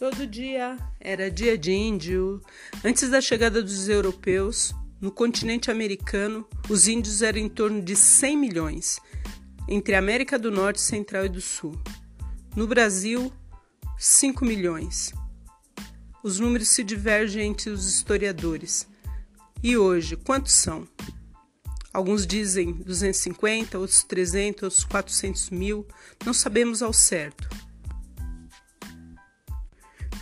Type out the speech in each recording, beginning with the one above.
Todo dia era dia de índio. Antes da chegada dos europeus, no continente americano, os índios eram em torno de 100 milhões, entre a América do Norte, Central e do Sul. No Brasil, 5 milhões. Os números se divergem entre os historiadores. E hoje, quantos são? Alguns dizem 250, outros 300, outros 400 mil, não sabemos ao certo.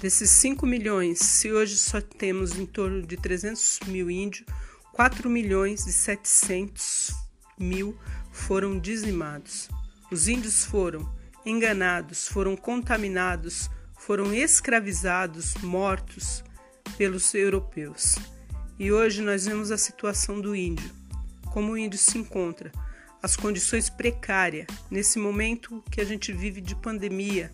Desses 5 milhões, se hoje só temos em torno de 300 mil índios, 4 milhões e 700 mil foram dizimados. Os índios foram enganados, foram contaminados, foram escravizados, mortos pelos europeus. E hoje nós vemos a situação do índio, como o índio se encontra, as condições precárias nesse momento que a gente vive de pandemia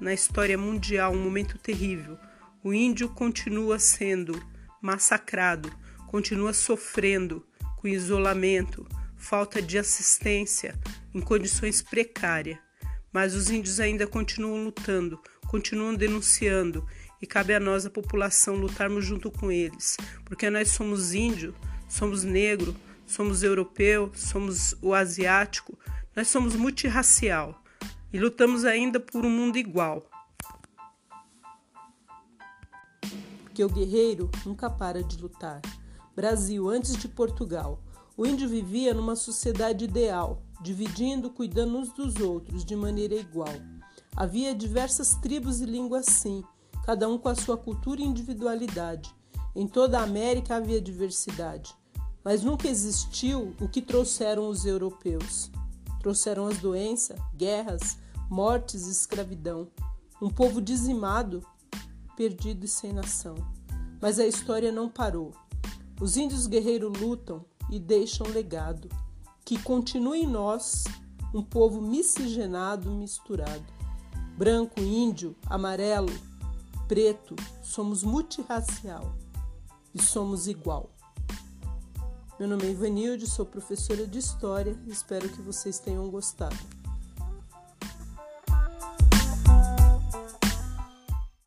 na história mundial, um momento terrível. O índio continua sendo massacrado, continua sofrendo com isolamento, falta de assistência, em condições precárias. Mas os índios ainda continuam lutando, continuam denunciando e cabe a nós, a população, lutarmos junto com eles, porque nós somos índio, somos negro, somos europeu, somos o asiático, nós somos multirracial e lutamos ainda por um mundo igual. Porque o guerreiro nunca para de lutar. Brasil, antes de Portugal, o índio vivia numa sociedade ideal, dividindo, cuidando uns dos outros de maneira igual. Havia diversas tribos e línguas sim, cada um com a sua cultura e individualidade. Em toda a América havia diversidade, mas nunca existiu o que trouxeram os europeus. Trouxeram as doenças, guerras, mortes e escravidão. Um povo dizimado, perdido e sem nação. Mas a história não parou. Os índios guerreiros lutam e deixam legado. Que continue em nós um povo miscigenado, misturado. Branco, índio, amarelo, preto, somos multirracial e somos igual. Meu nome é Ivanilde, sou professora de História e espero que vocês tenham gostado.